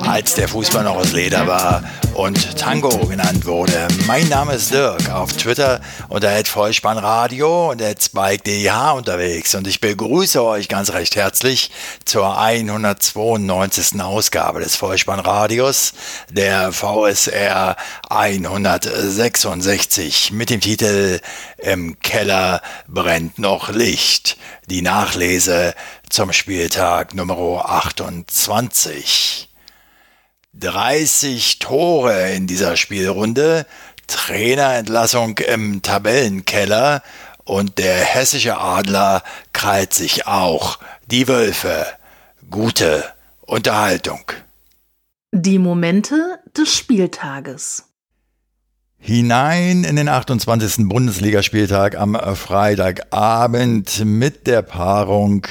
als der Fußball noch aus Leder war und Tango genannt wurde. Mein Name ist Dirk, auf Twitter unter Vollspannradio und @spike_dh unterwegs und ich begrüße euch ganz recht herzlich zur 192. Ausgabe des Vollspannradios, der VSR 166 mit dem Titel Im Keller brennt noch Licht. Die Nachlese zum Spieltag Nummer 28. 30 Tore in dieser Spielrunde, Trainerentlassung im Tabellenkeller und der hessische Adler krallt sich auch die Wölfe. Gute Unterhaltung. Die Momente des Spieltages. Hinein in den 28. Bundesligaspieltag am Freitagabend mit der Paarung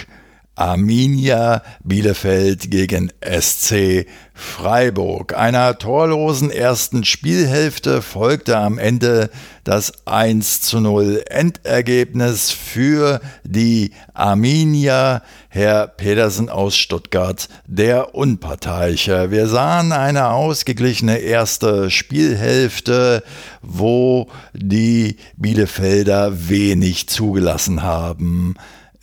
Arminia Bielefeld gegen SC Freiburg. Einer torlosen ersten Spielhälfte folgte am Ende das 1 zu 0 Endergebnis für die Arminia. Herr Pedersen aus Stuttgart, der Unparteiche. Wir sahen eine ausgeglichene erste Spielhälfte, wo die Bielefelder wenig zugelassen haben.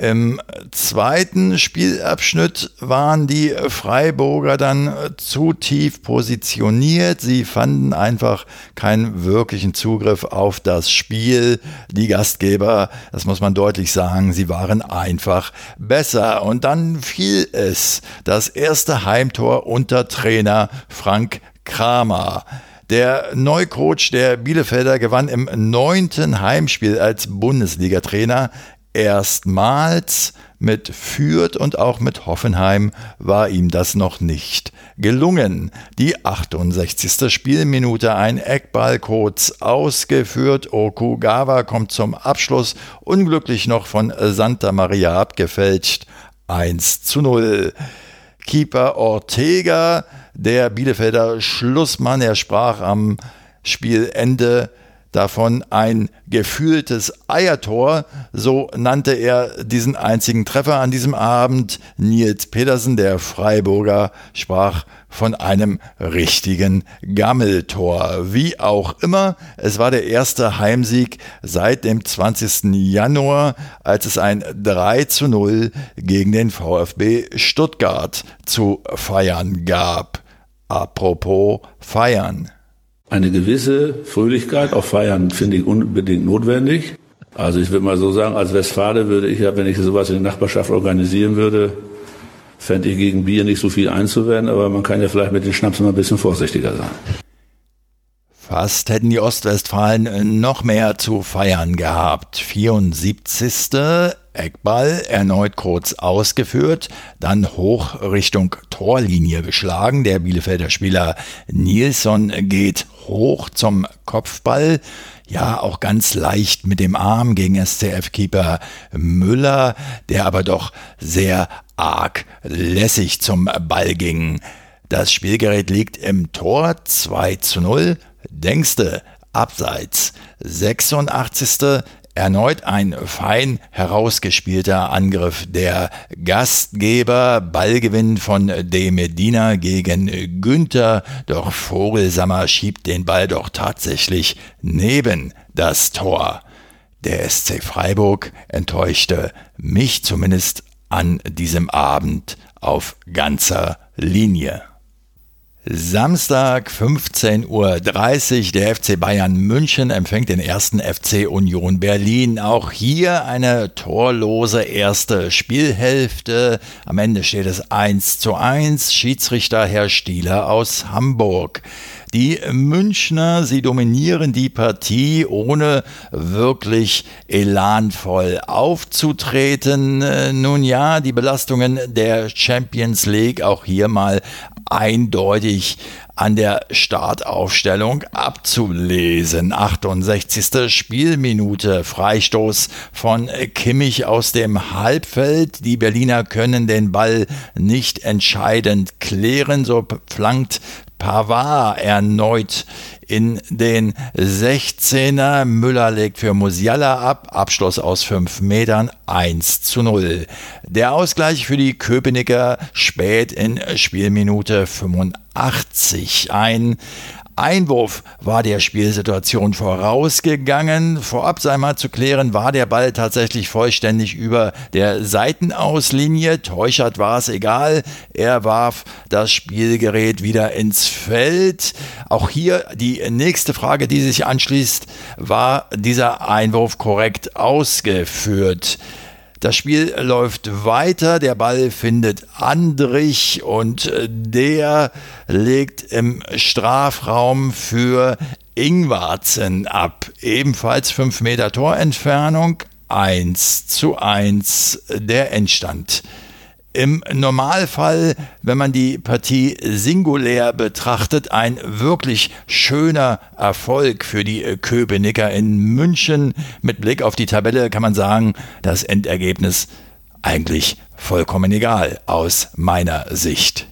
Im zweiten Spielabschnitt waren die Freiburger dann zu tief positioniert. Sie fanden einfach keinen wirklichen Zugriff auf das Spiel. Die Gastgeber, das muss man deutlich sagen, sie waren einfach besser. Und dann fiel es, das erste Heimtor unter Trainer Frank Kramer. Der Neucoach der Bielefelder gewann im neunten Heimspiel als Bundesliga-Trainer Erstmals mit Fürth und auch mit Hoffenheim war ihm das noch nicht gelungen. Die 68. Spielminute, ein Eckball kurz ausgeführt. Okugawa kommt zum Abschluss, unglücklich noch von Santa Maria abgefälscht. 1 zu 0. Keeper Ortega, der Bielefelder Schlussmann, er sprach am Spielende davon ein gefühltes Eiertor, so nannte er diesen einzigen Treffer an diesem Abend. Nils Pedersen, der Freiburger, sprach von einem richtigen Gammeltor. Wie auch immer, es war der erste Heimsieg seit dem 20. Januar, als es ein 3 zu 0 gegen den VfB Stuttgart zu feiern gab. Apropos feiern. Eine gewisse Fröhlichkeit auf Feiern finde ich unbedingt notwendig. Also ich würde mal so sagen, als Westfale würde ich ja, wenn ich sowas in der Nachbarschaft organisieren würde, fände ich gegen Bier nicht so viel einzuwenden, aber man kann ja vielleicht mit den Schnaps mal ein bisschen vorsichtiger sein. Fast hätten die Ostwestfalen noch mehr zu feiern gehabt. 74. Eckball erneut kurz ausgeführt, dann hoch Richtung Torlinie geschlagen. Der Bielefelder Spieler Nilsson geht hoch zum Kopfball. Ja, auch ganz leicht mit dem Arm gegen SCF-Keeper Müller, der aber doch sehr arg lässig zum Ball ging. Das Spielgerät liegt im Tor 2 zu 0. Denkste, abseits. 86. Erneut ein fein herausgespielter Angriff der Gastgeber. Ballgewinn von De Medina gegen Günther. Doch Vogelsammer schiebt den Ball doch tatsächlich neben das Tor. Der SC Freiburg enttäuschte mich zumindest an diesem Abend auf ganzer Linie. Samstag 15.30 Uhr. Der FC Bayern München empfängt den ersten FC Union Berlin. Auch hier eine torlose erste Spielhälfte. Am Ende steht es 1 zu 1. Schiedsrichter Herr Stieler aus Hamburg. Die Münchner, sie dominieren die Partie, ohne wirklich elanvoll aufzutreten. Nun ja, die Belastungen der Champions League, auch hier mal eindeutig an der Startaufstellung abzulesen. 68. Spielminute, Freistoß von Kimmich aus dem Halbfeld. Die Berliner können den Ball nicht entscheidend klären, so flankt Pavard erneut in den 16er. Müller legt für Musiala ab. Abschluss aus 5 Metern 1 zu 0. Der Ausgleich für die Köpenicker spät in Spielminute 85. Ein Einwurf war der Spielsituation vorausgegangen. Vorab sei mal zu klären, war der Ball tatsächlich vollständig über der Seitenauslinie. Teuchert war es egal. Er warf das Spielgerät wieder ins Feld. Auch hier die nächste Frage, die sich anschließt, war dieser Einwurf korrekt ausgeführt? Das Spiel läuft weiter, der Ball findet Andrich und der legt im Strafraum für Ingwarzen ab. Ebenfalls 5 Meter Torentfernung, 1 zu 1 der Endstand. Im Normalfall, wenn man die Partie singulär betrachtet, ein wirklich schöner Erfolg für die Köpenicker in München. Mit Blick auf die Tabelle kann man sagen, das Endergebnis eigentlich vollkommen egal aus meiner Sicht.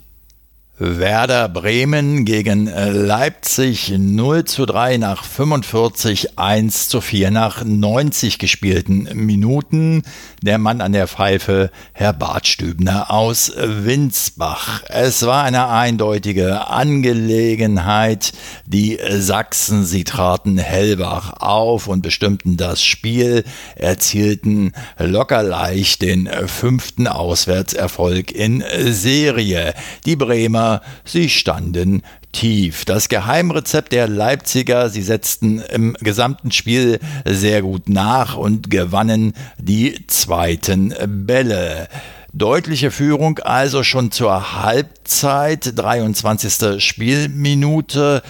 Werder Bremen gegen äh, Leipzig 0 zu 3 nach 45, 1 zu 4 nach 90 gespielten Minuten. Der Mann an der Pfeife, Herr Bartstübner aus Winsbach. Es war eine eindeutige Angelegenheit. Die Sachsen, sie traten hellwach auf und bestimmten das Spiel, erzielten locker leicht den fünften Auswärtserfolg in Serie. Die Bremer sie standen tief. Das Geheimrezept der Leipziger, sie setzten im gesamten Spiel sehr gut nach und gewannen die zweiten Bälle. Deutliche Führung also schon zur Halbzeit, 23. Spielminute.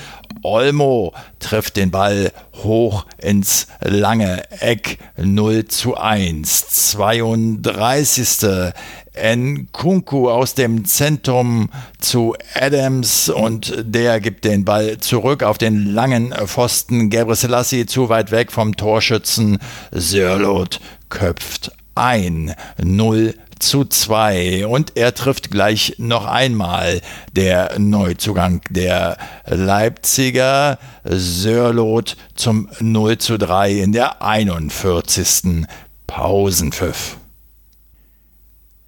Olmo trifft den Ball hoch ins lange Eck 0 zu 1. 32. Nkunku aus dem Zentrum zu Adams und der gibt den Ball zurück auf den langen Pfosten. Gebre Selassie zu weit weg vom Torschützen. Sörlot köpft ein. 0 zu 2 und er trifft gleich noch einmal der Neuzugang der Leipziger Sörlot zum 0 zu 3 in der 41. Pausenpfiff.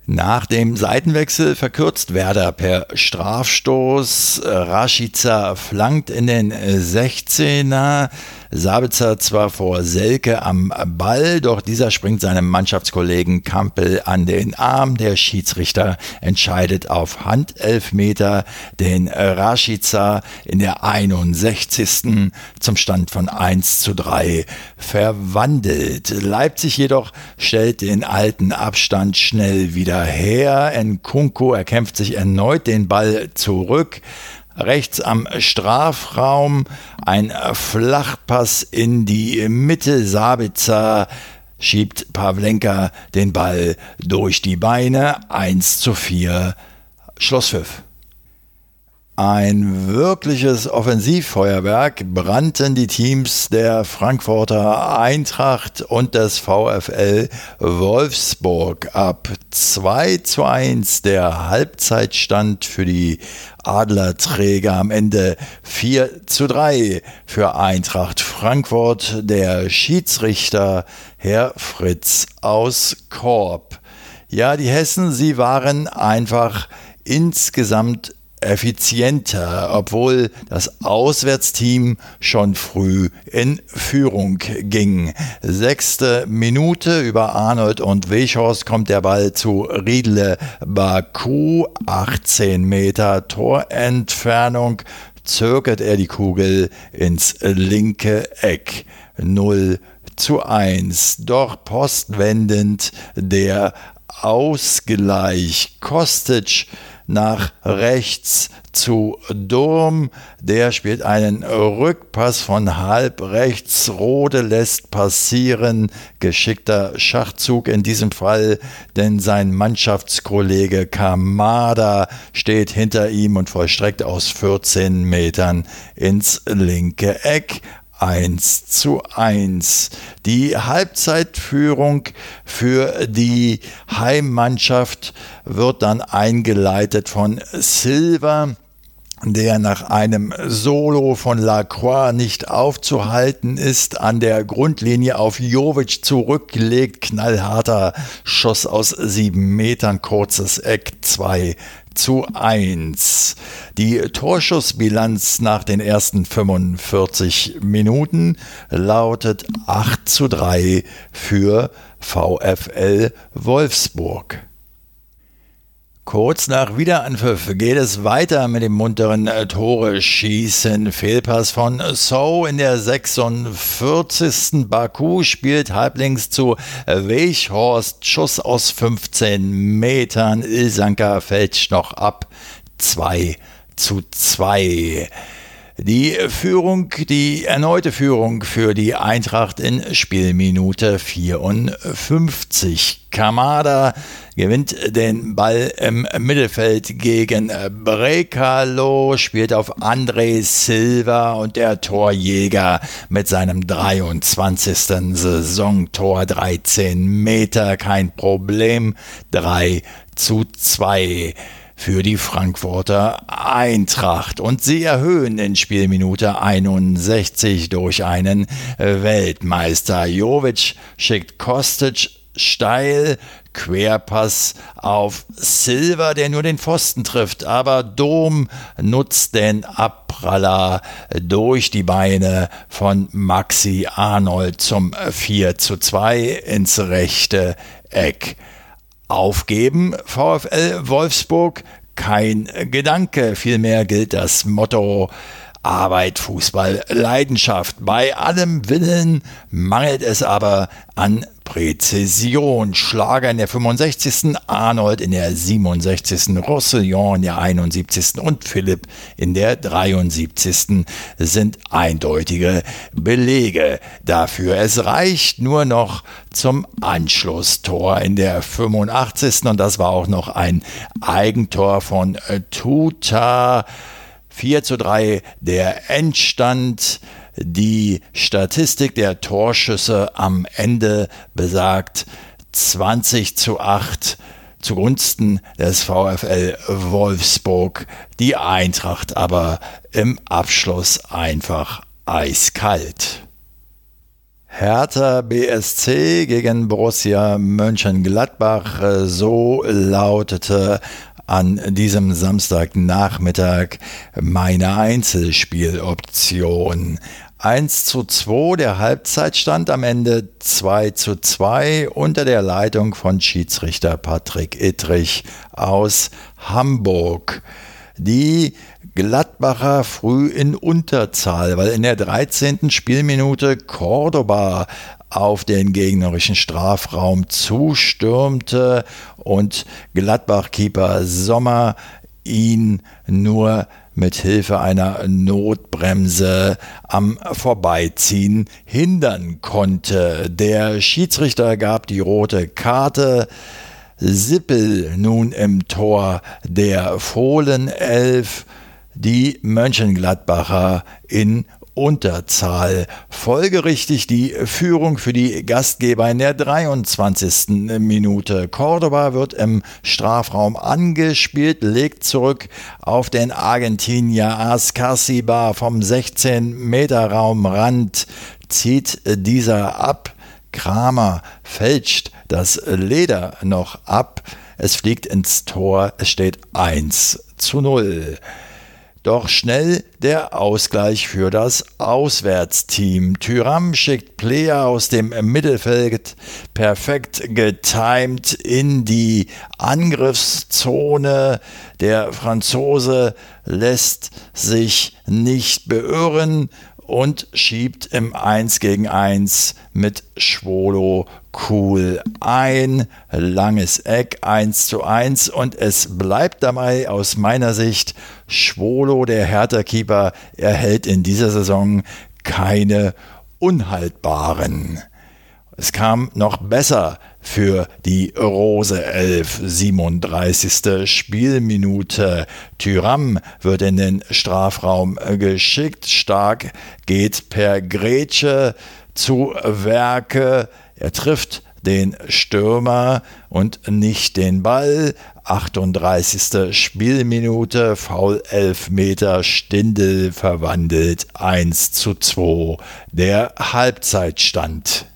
Nach dem Seitenwechsel verkürzt Werder per Strafstoß. Rashica flankt in den 16er. Sabitzer zwar vor Selke am Ball, doch dieser springt seinem Mannschaftskollegen Kampel an den Arm. Der Schiedsrichter entscheidet auf Handelfmeter den Rashica in der 61. zum Stand von 1 zu 3 verwandelt. Leipzig jedoch stellt den alten Abstand schnell wieder her. Nkunku erkämpft sich erneut den Ball zurück rechts am Strafraum, ein Flachpass in die Mitte, Sabitzer schiebt Pavlenka den Ball durch die Beine, 1 zu 4, Schlusspfiff. Ein wirkliches Offensivfeuerwerk brannten die Teams der Frankfurter Eintracht und des VfL Wolfsburg ab. 2 zu 1 der Halbzeitstand für die Adlerträger am Ende 4 zu 3 für Eintracht Frankfurt. Der Schiedsrichter Herr Fritz aus Korb. Ja, die Hessen, sie waren einfach insgesamt effizienter, obwohl das Auswärtsteam schon früh in Führung ging. Sechste Minute über Arnold und Weghorst kommt der Ball zu Riedle Baku, 18 Meter Torentfernung, zirkelt er die Kugel ins linke Eck. 0 zu 1. Doch postwendend der Ausgleich. Kostic nach rechts zu Durm. Der spielt einen Rückpass von halb rechts. Rode lässt passieren. Geschickter Schachzug in diesem Fall, denn sein Mannschaftskollege Kamada steht hinter ihm und vollstreckt aus 14 Metern ins linke Eck. 1 zu 1. Die Halbzeitführung für die Heimmannschaft wird dann eingeleitet von Silva. Der nach einem Solo von Lacroix nicht aufzuhalten ist, an der Grundlinie auf Jovic zurückgelegt, knallharter Schuss aus sieben Metern, kurzes Eck, zwei zu 1. Die Torschussbilanz nach den ersten 45 Minuten lautet 8 zu 3 für VfL Wolfsburg. Kurz nach Wiederanpfiff geht es weiter mit dem munteren äh, Tore-Schießen. Fehlpass von So in der 46. Baku spielt halblinks zu Weichhorst. Schuss aus 15 Metern. Ilsanka fällt noch ab. 2 zu 2. Die Führung, die erneute Führung für die Eintracht in Spielminute 54. Kamada gewinnt den Ball im Mittelfeld gegen Brekalo, spielt auf André Silva und der Torjäger mit seinem 23. Saisontor 13 Meter, kein Problem, 3 zu 2 für die Frankfurter Eintracht. Und sie erhöhen in Spielminute 61 durch einen Weltmeister. Jovic schickt Kostic steil, Querpass auf Silver, der nur den Pfosten trifft, aber Dom nutzt den Abpraller durch die Beine von Maxi Arnold zum 4 zu 2 ins rechte Eck aufgeben. VfL Wolfsburg kein Gedanke, vielmehr gilt das Motto Arbeit, Fußball, Leidenschaft. Bei allem Willen mangelt es aber an Präzision. Schlager in der 65., Arnold in der 67., Roussillon in der 71. und Philipp in der 73. sind eindeutige Belege dafür. Es reicht nur noch zum Anschlusstor in der 85. und das war auch noch ein Eigentor von Tuta. 4 zu 3 der Endstand. Die Statistik der Torschüsse am Ende besagt 20 zu 8 zugunsten des VfL Wolfsburg. Die Eintracht aber im Abschluss einfach eiskalt. Hertha BSC gegen Borussia Mönchengladbach, so lautete an diesem Samstagnachmittag meine Einzelspieloption. 1 zu 2, der Halbzeitstand am Ende 2 zu 2 unter der Leitung von Schiedsrichter Patrick Ittrich aus Hamburg. Die Gladbacher früh in Unterzahl, weil in der 13. Spielminute Cordoba auf den gegnerischen Strafraum zustürmte und Gladbach-Keeper Sommer ihn nur mit Hilfe einer Notbremse am Vorbeiziehen hindern konnte. Der Schiedsrichter gab die rote Karte. Sippel nun im Tor der Fohlenelf, die Mönchengladbacher in Unterzahl. Folgerichtig die Führung für die Gastgeber in der 23. Minute. Cordoba wird im Strafraum angespielt, legt zurück auf den Argentinier Ascasiba vom 16-Meter-Raumrand, zieht dieser ab. Kramer fälscht das Leder noch ab. Es fliegt ins Tor. Es steht 1 zu 0. Doch schnell der Ausgleich für das Auswärtsteam. Tyram schickt Player aus dem Mittelfeld perfekt getimed in die Angriffszone. Der Franzose lässt sich nicht beirren und schiebt im 1 gegen 1 mit Schwolo cool ein. Langes Eck 1 zu 1 und es bleibt dabei aus meiner Sicht, Schwolo, der Hertha-Keeper, erhält in dieser Saison keine unhaltbaren. Es kam noch besser für die Rose 11, 37. Spielminute. Tyram wird in den Strafraum geschickt. Stark geht per Grätsche zu Werke. Er trifft den Stürmer und nicht den Ball. 38. Spielminute, Foul 11 Meter, Stindel verwandelt 1 zu 2. Der Halbzeitstand.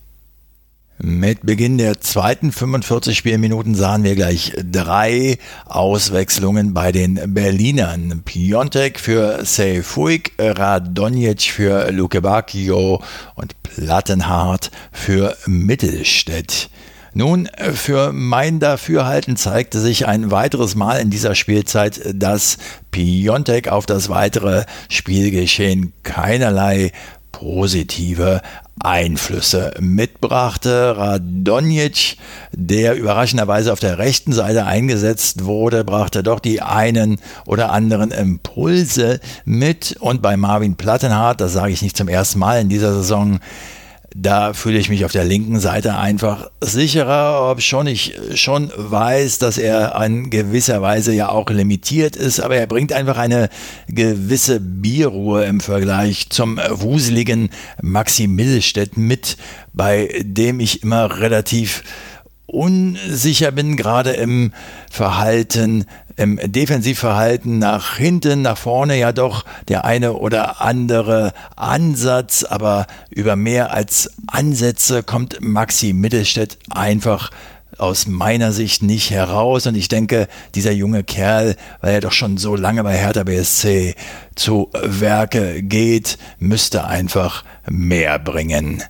Mit Beginn der zweiten 45 Spielminuten sahen wir gleich drei Auswechslungen bei den Berlinern. Piontek für Seyfuik, Radonjic für Luke Bacchio und Plattenhardt für Mittelstädt. Nun, für mein Dafürhalten zeigte sich ein weiteres Mal in dieser Spielzeit, dass Piontek auf das weitere Spielgeschehen keinerlei positive Einflüsse mitbrachte. Radonjic, der überraschenderweise auf der rechten Seite eingesetzt wurde, brachte doch die einen oder anderen Impulse mit. Und bei Marvin Plattenhardt, das sage ich nicht zum ersten Mal in dieser Saison, da fühle ich mich auf der linken Seite einfach sicherer, ob schon ich schon weiß, dass er in gewisser Weise ja auch limitiert ist, aber er bringt einfach eine gewisse Bierruhe im Vergleich zum wuseligen Maxi Mittelstädt mit, bei dem ich immer relativ unsicher bin, gerade im Verhalten, im Defensivverhalten nach hinten, nach vorne ja doch der eine oder andere Ansatz, aber über mehr als Ansätze kommt Maxi Mittelstädt einfach aus meiner Sicht nicht heraus. Und ich denke, dieser junge Kerl, weil er doch schon so lange bei Hertha BSC zu Werke geht, müsste einfach mehr bringen.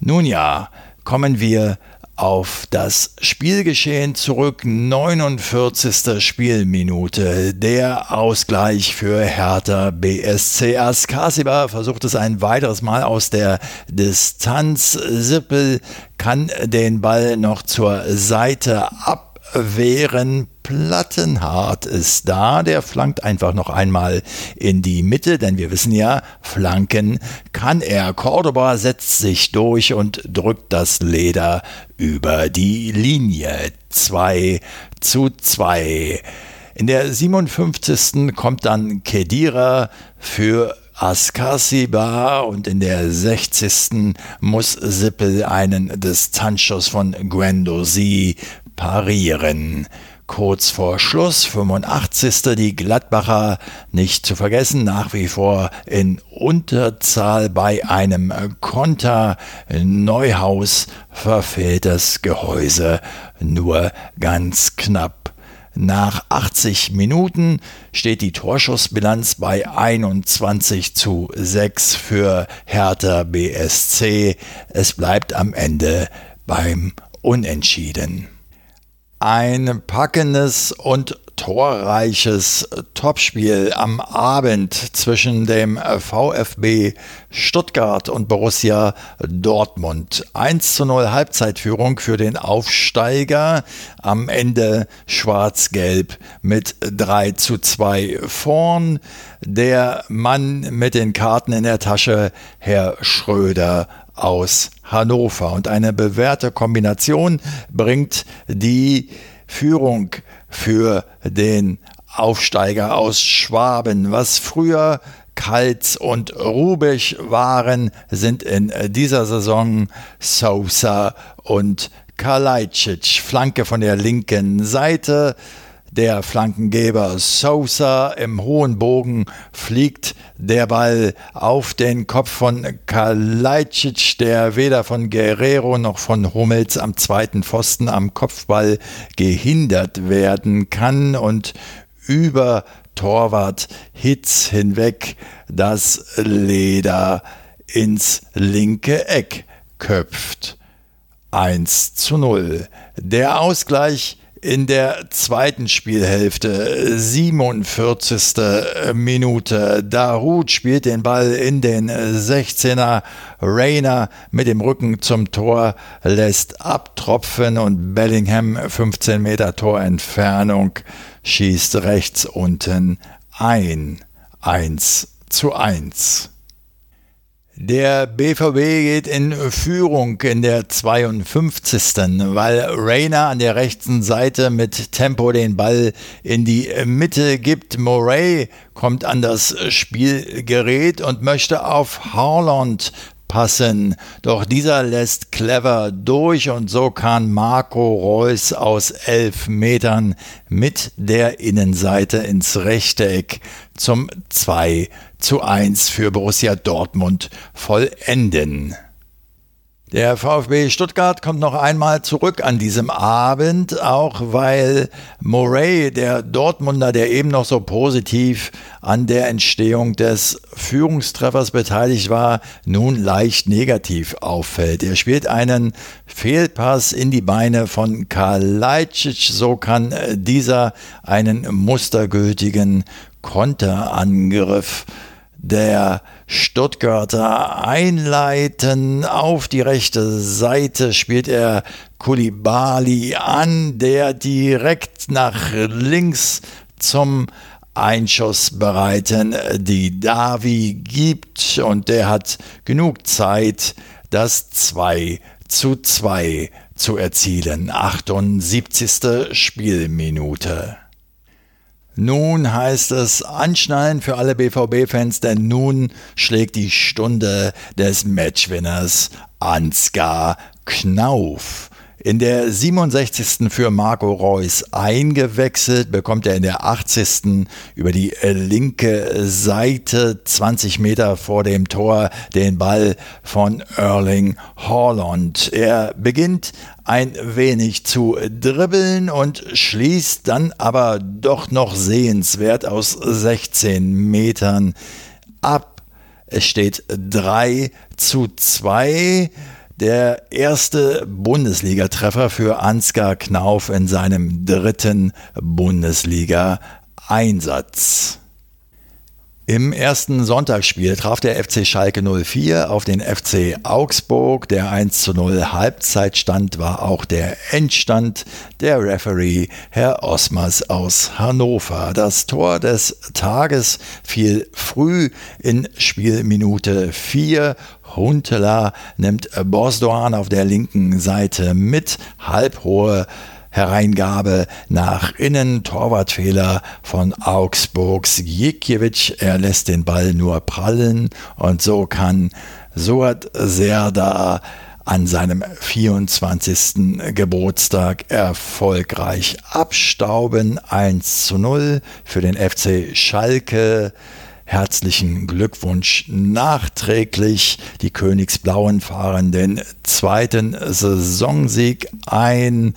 Nun ja, kommen wir auf das Spielgeschehen zurück. 49. Spielminute. Der Ausgleich für Hertha BSC. Askasiba versucht es ein weiteres Mal aus der Distanz. Sippel kann den Ball noch zur Seite ab wären Plattenhart ist da, der flankt einfach noch einmal in die Mitte, denn wir wissen ja, flanken kann er. Cordoba setzt sich durch und drückt das Leder über die Linie. 2 zu 2. In der 57. kommt dann Kedira für Askasiba und in der 60. muss Sippel einen Distanzschuss von Guendouzi parieren. Kurz vor Schluss, 85. die Gladbacher, nicht zu vergessen, nach wie vor in Unterzahl bei einem Konter. Neuhaus verfehlt das Gehäuse nur ganz knapp. Nach 80 Minuten steht die Torschussbilanz bei 21 zu 6 für Hertha BSC. Es bleibt am Ende beim Unentschieden. Ein packendes und torreiches Topspiel am Abend zwischen dem VfB Stuttgart und Borussia Dortmund. 1 zu 0 Halbzeitführung für den Aufsteiger. Am Ende schwarz-gelb mit 3 zu 2 vorn. Der Mann mit den Karten in der Tasche, Herr Schröder aus Hannover. Und eine bewährte Kombination bringt die Führung für den Aufsteiger aus Schwaben. Was früher Kaltz und Rubisch waren, sind in dieser Saison Sosa und Kalajdzic. Flanke von der linken Seite. Der Flankengeber Sosa im hohen Bogen fliegt der Ball auf den Kopf von Kalajdzic, der weder von Guerrero noch von Hummels am zweiten Pfosten am Kopfball gehindert werden kann und über Torwart Hitz hinweg das Leder ins linke Eck köpft. 1 zu 0. Der Ausgleich in der zweiten Spielhälfte, 47. Minute. Darut spielt den Ball in den 16er. Rayner mit dem Rücken zum Tor lässt abtropfen und Bellingham 15 Meter Torentfernung schießt rechts unten ein. 1 zu 1. Der BVB geht in Führung in der 52. weil Rainer an der rechten Seite mit Tempo den Ball in die Mitte gibt. Moray kommt an das Spielgerät und möchte auf Haaland passen. Doch dieser lässt clever durch und so kann Marco Reus aus elf Metern mit der Innenseite ins Rechteck zum 2 zu 1 für Borussia Dortmund vollenden. Der VfB Stuttgart kommt noch einmal zurück an diesem Abend, auch weil Murray, der Dortmunder, der eben noch so positiv an der Entstehung des Führungstreffers beteiligt war, nun leicht negativ auffällt. Er spielt einen Fehlpass in die Beine von Kalajdzic, so kann dieser einen mustergültigen Konterangriff der Stuttgarter einleiten. Auf die rechte Seite spielt er Kulibali an, der direkt nach links zum Einschuss bereiten die Davi gibt und der hat genug Zeit, das 2 zu 2 zu erzielen. 78. Spielminute. Nun heißt es anschnallen für alle BVB-Fans, denn nun schlägt die Stunde des Matchwinners Ansgar Knauf. In der 67. für Marco Reus eingewechselt, bekommt er in der 80. über die linke Seite 20 Meter vor dem Tor den Ball von Erling Haaland. Er beginnt ein wenig zu dribbeln und schließt dann aber doch noch sehenswert aus 16 Metern ab. Es steht 3 zu 2 der erste Bundesligatreffer für Ansgar Knauf in seinem dritten Bundesliga-Einsatz. Im ersten Sonntagsspiel traf der FC Schalke 04 auf den FC Augsburg. Der 1 zu 0 Halbzeitstand war auch der Endstand. Der Referee Herr Osmers aus Hannover. Das Tor des Tages fiel früh in Spielminute 4. Huntela nimmt Bosdoan auf der linken Seite mit. Halbhohe Hereingabe nach innen, Torwartfehler von Augsburgs Jikiewicz. Er lässt den Ball nur prallen und so kann Suat Serda an seinem 24. Geburtstag erfolgreich abstauben. 1 zu 0 für den FC Schalke. Herzlichen Glückwunsch nachträglich. Die Königsblauen fahren den zweiten Saisonsieg ein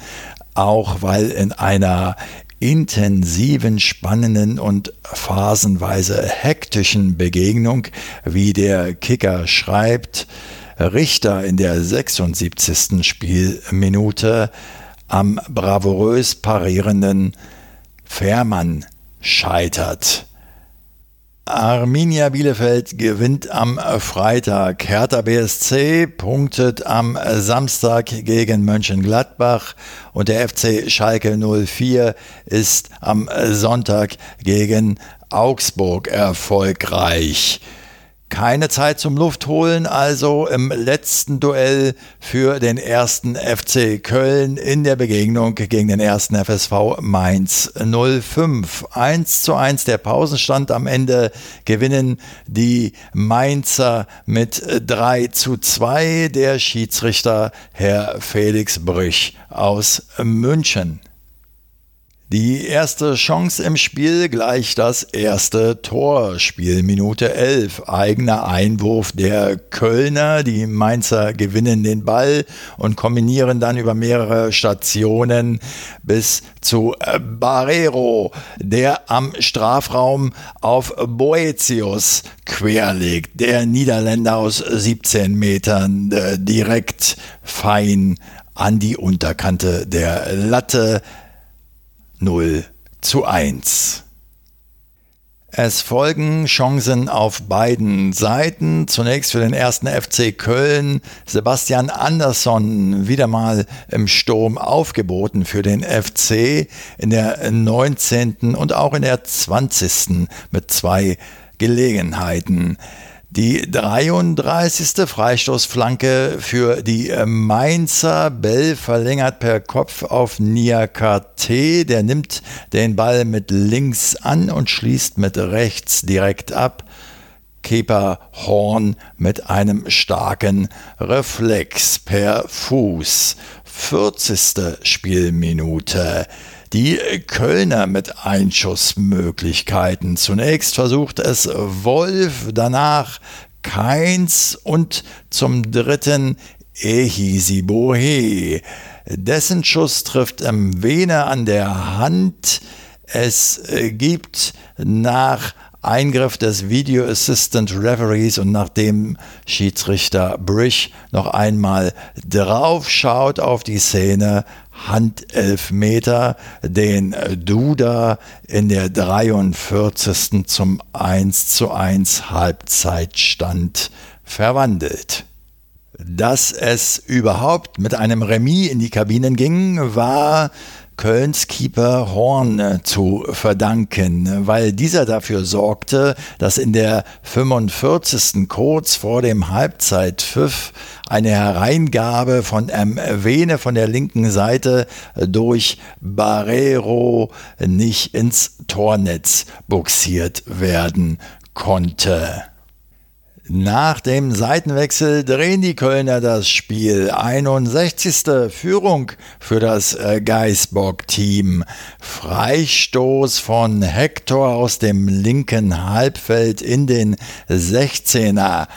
auch weil in einer intensiven, spannenden und phasenweise hektischen Begegnung, wie der Kicker schreibt, Richter in der 76. Spielminute am bravourös parierenden Fährmann scheitert. Arminia Bielefeld gewinnt am Freitag. Hertha BSC punktet am Samstag gegen Mönchengladbach und der FC Schalke 04 ist am Sonntag gegen Augsburg erfolgreich. Keine Zeit zum Luftholen, also im letzten Duell für den ersten FC Köln in der Begegnung gegen den ersten FSV Mainz 05. 1 zu 1 der Pausenstand. Am Ende gewinnen die Mainzer mit 3 zu 2. Der Schiedsrichter Herr Felix Brüch aus München. Die erste Chance im Spiel gleich das erste Tor. Spielminute 11. Eigener Einwurf der Kölner. Die Mainzer gewinnen den Ball und kombinieren dann über mehrere Stationen bis zu Barrero, der am Strafraum auf Boetius querlegt. Der Niederländer aus 17 Metern äh, direkt fein an die Unterkante der Latte 0 zu 1. Es folgen Chancen auf beiden Seiten. Zunächst für den ersten FC Köln. Sebastian Andersson wieder mal im Sturm aufgeboten für den FC in der 19. und auch in der 20. mit zwei Gelegenheiten. Die 33. Freistoßflanke für die Mainzer. Bell verlängert per Kopf auf Niakate. Der nimmt den Ball mit links an und schließt mit rechts direkt ab. Keeper Horn mit einem starken Reflex per Fuß. 40. Spielminute. Die Kölner mit Einschussmöglichkeiten. Zunächst versucht es Wolf, danach Keins und zum dritten Ehisibohe. Dessen Schuss trifft im Vene an der Hand. Es gibt nach Eingriff des Video Assistant Referees und nachdem Schiedsrichter Brish noch einmal drauf schaut auf die Szene, Handelfmeter, den Duda in der 43. zum 1 zu 1 Halbzeitstand verwandelt. Dass es überhaupt mit einem Remis in die Kabinen ging, war Kölns Keeper Horn äh, zu verdanken, weil dieser dafür sorgte, dass in der 45. kurz vor dem Halbzeitpfiff eine Hereingabe von M. Vene von der linken Seite durch Barrero nicht ins Tornetz buxiert werden konnte. Nach dem Seitenwechsel drehen die Kölner das Spiel. 61. Führung für das äh, Geisbock-Team. Freistoß von Hector aus dem linken Halbfeld in den 16er.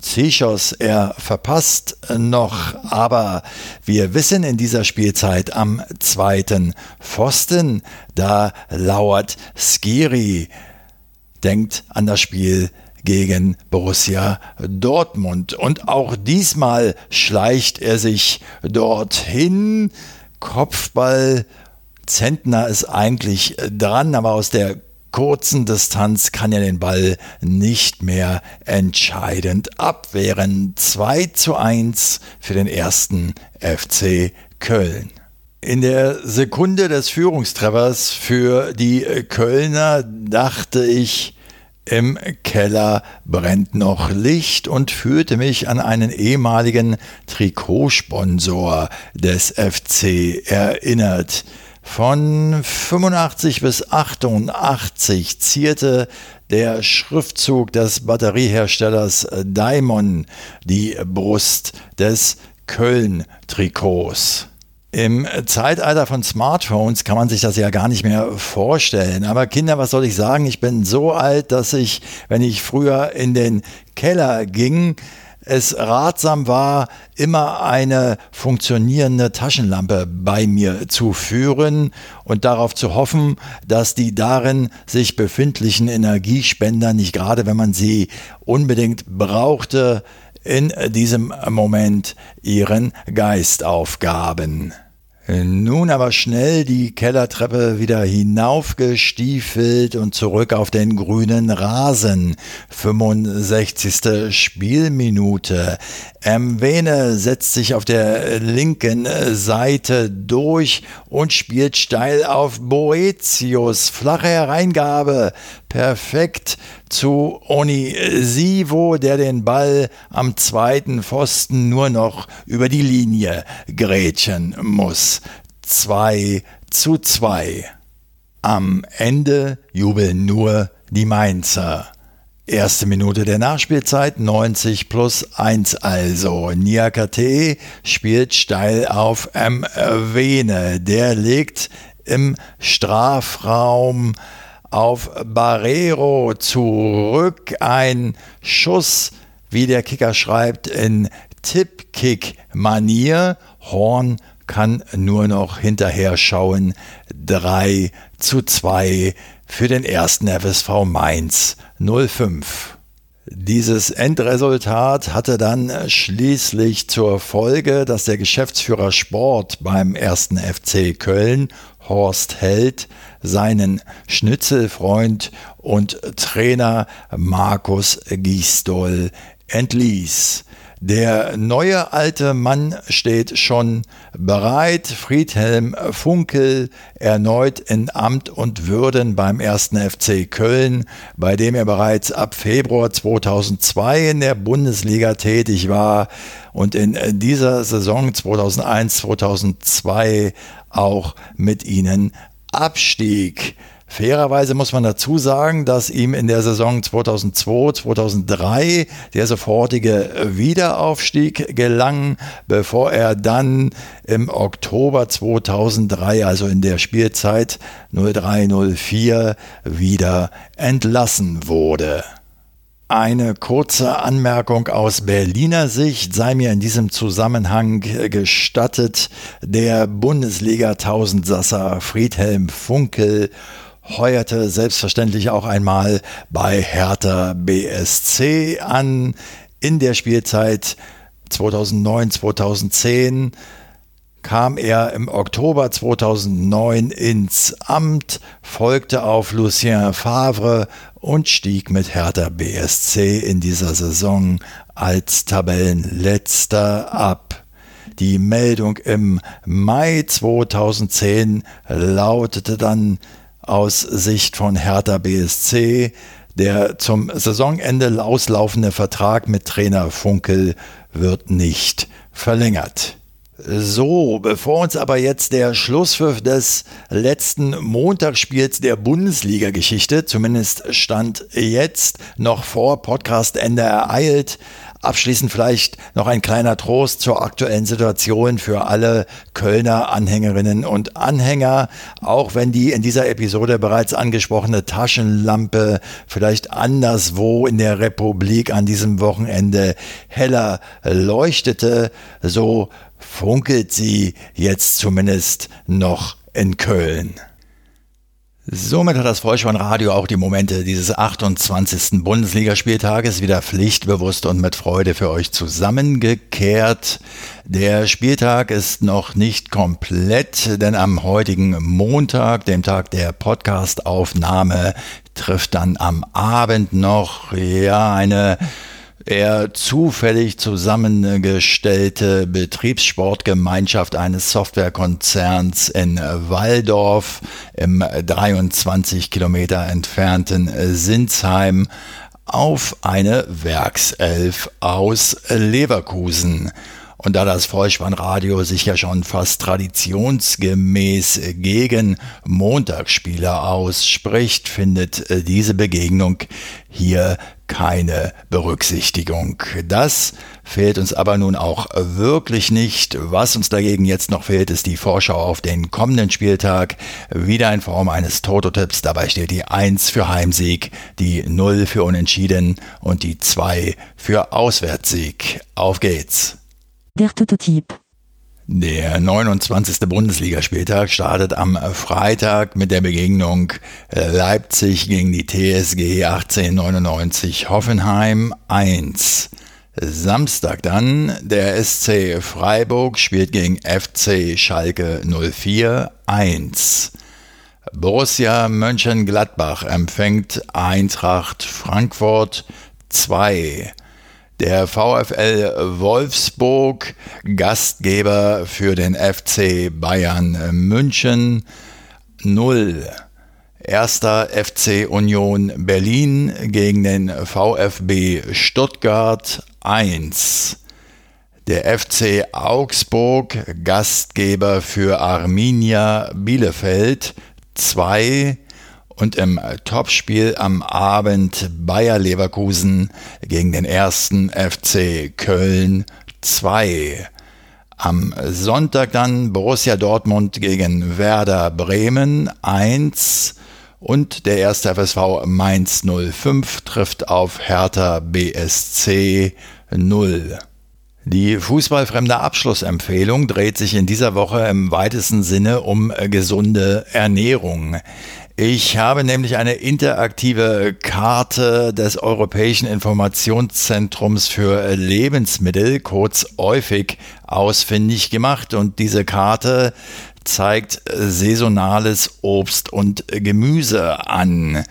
Zichos, er verpasst noch, aber wir wissen in dieser Spielzeit am zweiten Pfosten, da lauert Skiri. Denkt an das Spiel gegen Borussia Dortmund. Und auch diesmal schleicht er sich dorthin. Kopfball. Zentner ist eigentlich dran, aber aus der kurzen Distanz kann er den Ball nicht mehr entscheidend abwehren. 2 zu 1 für den ersten FC Köln. In der Sekunde des Führungstreffers für die Kölner dachte ich, im Keller brennt noch Licht und führte mich an einen ehemaligen Trikotsponsor des FC erinnert. Von 85 bis 88 zierte der Schriftzug des Batterieherstellers Daimon die Brust des Köln-Trikots. Im Zeitalter von Smartphones kann man sich das ja gar nicht mehr vorstellen. Aber Kinder, was soll ich sagen? Ich bin so alt, dass ich, wenn ich früher in den Keller ging, es ratsam war, immer eine funktionierende Taschenlampe bei mir zu führen und darauf zu hoffen, dass die darin sich befindlichen Energiespender nicht gerade, wenn man sie unbedingt brauchte, in diesem Moment ihren Geist aufgaben. Nun aber schnell die Kellertreppe wieder hinaufgestiefelt und zurück auf den grünen Rasen. 65. Spielminute. Mwene setzt sich auf der linken Seite durch und spielt steil auf Boetius. Flache Hereingabe. Perfekt zu Onisivo, der den Ball am zweiten Pfosten nur noch über die Linie grätschen muss. 2 zu 2. Am Ende jubeln nur die Mainzer. Erste Minute der Nachspielzeit, 90 plus 1 also. Niakate spielt steil auf M. Vene. Der legt im Strafraum auf Barrero zurück. Ein Schuss, wie der Kicker schreibt, in Tippkick-Manier. Horn kann nur noch hinterher schauen. 3 zu 2 für den ersten FSV Mainz 05. Dieses Endresultat hatte dann schließlich zur Folge, dass der Geschäftsführer Sport beim ersten FC Köln, Horst Held, seinen Schnitzelfreund und Trainer Markus Gisdol entließ. Der neue alte Mann steht schon bereit, Friedhelm Funkel erneut in Amt und Würden beim 1. FC Köln, bei dem er bereits ab Februar 2002 in der Bundesliga tätig war und in dieser Saison 2001-2002 auch mit ihnen abstieg. Fairerweise muss man dazu sagen, dass ihm in der Saison 2002, 2003 der sofortige Wiederaufstieg gelang, bevor er dann im Oktober 2003, also in der Spielzeit 0304, wieder entlassen wurde. Eine kurze Anmerkung aus Berliner Sicht sei mir in diesem Zusammenhang gestattet. Der Bundesliga-Tausendsasser Friedhelm Funkel heuerte selbstverständlich auch einmal bei Hertha BSC an in der Spielzeit 2009, 2010 kam er im Oktober 2009 ins Amt, folgte auf Lucien Favre und stieg mit Hertha BSC in dieser Saison als Tabellenletzter ab. Die Meldung im Mai 2010 lautete dann, aus Sicht von Hertha BSC. Der zum Saisonende auslaufende Vertrag mit Trainer Funkel wird nicht verlängert. So, bevor uns aber jetzt der Schlusspfiff des letzten Montagsspiels der Bundesliga-Geschichte, zumindest stand jetzt noch vor Podcastende ereilt, Abschließend vielleicht noch ein kleiner Trost zur aktuellen Situation für alle Kölner Anhängerinnen und Anhänger, auch wenn die in dieser Episode bereits angesprochene Taschenlampe vielleicht anderswo in der Republik an diesem Wochenende heller leuchtete, so funkelt sie jetzt zumindest noch in Köln. Somit hat das Vollspannradio auch die Momente dieses 28. Bundesligaspieltages wieder pflichtbewusst und mit Freude für euch zusammengekehrt. Der Spieltag ist noch nicht komplett, denn am heutigen Montag, dem Tag der Podcastaufnahme, trifft dann am Abend noch ja eine eher zufällig zusammengestellte Betriebssportgemeinschaft eines Softwarekonzerns in Waldorf im 23 Kilometer entfernten Sinsheim auf eine Werkself aus Leverkusen. Und da das Vollspannradio sich ja schon fast traditionsgemäß gegen Montagsspieler ausspricht, findet diese Begegnung hier keine Berücksichtigung. Das fehlt uns aber nun auch wirklich nicht. Was uns dagegen jetzt noch fehlt, ist die Vorschau auf den kommenden Spieltag. Wieder in Form eines Toto-Tipps. Dabei steht die 1 für Heimsieg, die 0 für Unentschieden und die 2 für Auswärtssieg. Auf geht's. Der Toto-Tipp. Der 29. Bundesligaspieltag startet am Freitag mit der Begegnung Leipzig gegen die TSG 1899 Hoffenheim 1. Samstag dann der SC Freiburg spielt gegen FC Schalke 04 1. Borussia Mönchengladbach empfängt Eintracht Frankfurt 2. Der VfL Wolfsburg, Gastgeber für den FC Bayern München 0. Erster FC Union Berlin gegen den VfB Stuttgart 1. Der FC Augsburg, Gastgeber für Arminia Bielefeld 2 und im Topspiel am Abend Bayer Leverkusen gegen den ersten FC Köln 2. Am Sonntag dann Borussia Dortmund gegen Werder Bremen 1 und der erste FSV Mainz 05 trifft auf Hertha BSC 0. Die fußballfremde Abschlussempfehlung dreht sich in dieser Woche im weitesten Sinne um gesunde Ernährung. Ich habe nämlich eine interaktive Karte des Europäischen Informationszentrums für Lebensmittel, kurz EUFIG, ausfindig gemacht und diese Karte zeigt saisonales Obst und Gemüse an.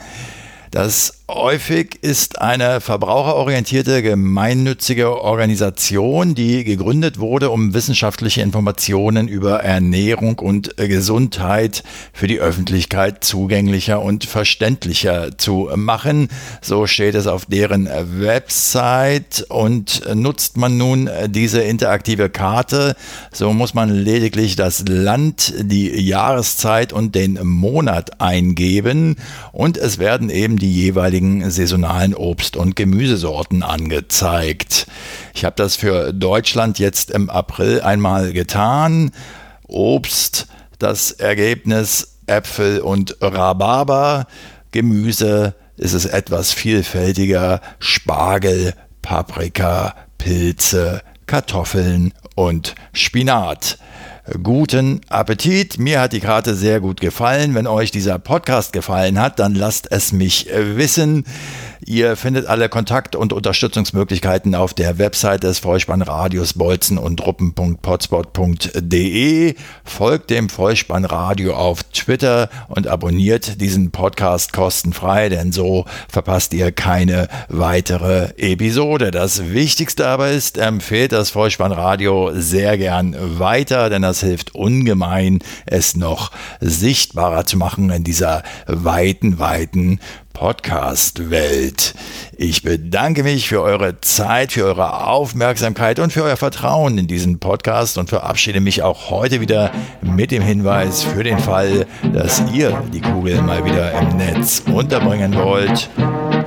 Das Häufig ist eine verbraucherorientierte gemeinnützige Organisation, die gegründet wurde, um wissenschaftliche Informationen über Ernährung und Gesundheit für die Öffentlichkeit zugänglicher und verständlicher zu machen. So steht es auf deren Website und nutzt man nun diese interaktive Karte, so muss man lediglich das Land, die Jahreszeit und den Monat eingeben und es werden eben die jeweiligen jeweiligen saisonalen Obst- und Gemüsesorten angezeigt. Ich habe das für Deutschland jetzt im April einmal getan. Obst, das Ergebnis Äpfel und Rhabarber. Gemüse ist es etwas vielfältiger. Spargel, Paprika, Pilze, Kartoffeln und Spinat guten Appetit. Mir hat die Karte sehr gut gefallen. Wenn euch dieser Podcast gefallen hat, dann lasst es mich wissen. Ihr findet alle Kontakt- und Unterstützungsmöglichkeiten auf der Website des Vollspannradios bolzen und ruppen.potspot.de. Folgt dem Vollspannradio auf Twitter und abonniert diesen Podcast kostenfrei, denn so verpasst ihr keine weitere Episode. Das Wichtigste aber ist, empfehlt das Vollspannradio sehr gern weiter, denn das hilft ungemein, es noch sichtbarer zu machen in dieser weiten, weiten Podcast-Welt. Ich bedanke mich für eure Zeit, für eure Aufmerksamkeit und für euer Vertrauen in diesen Podcast und verabschiede mich auch heute wieder mit dem Hinweis für den Fall, dass ihr die Kugel mal wieder im Netz unterbringen wollt.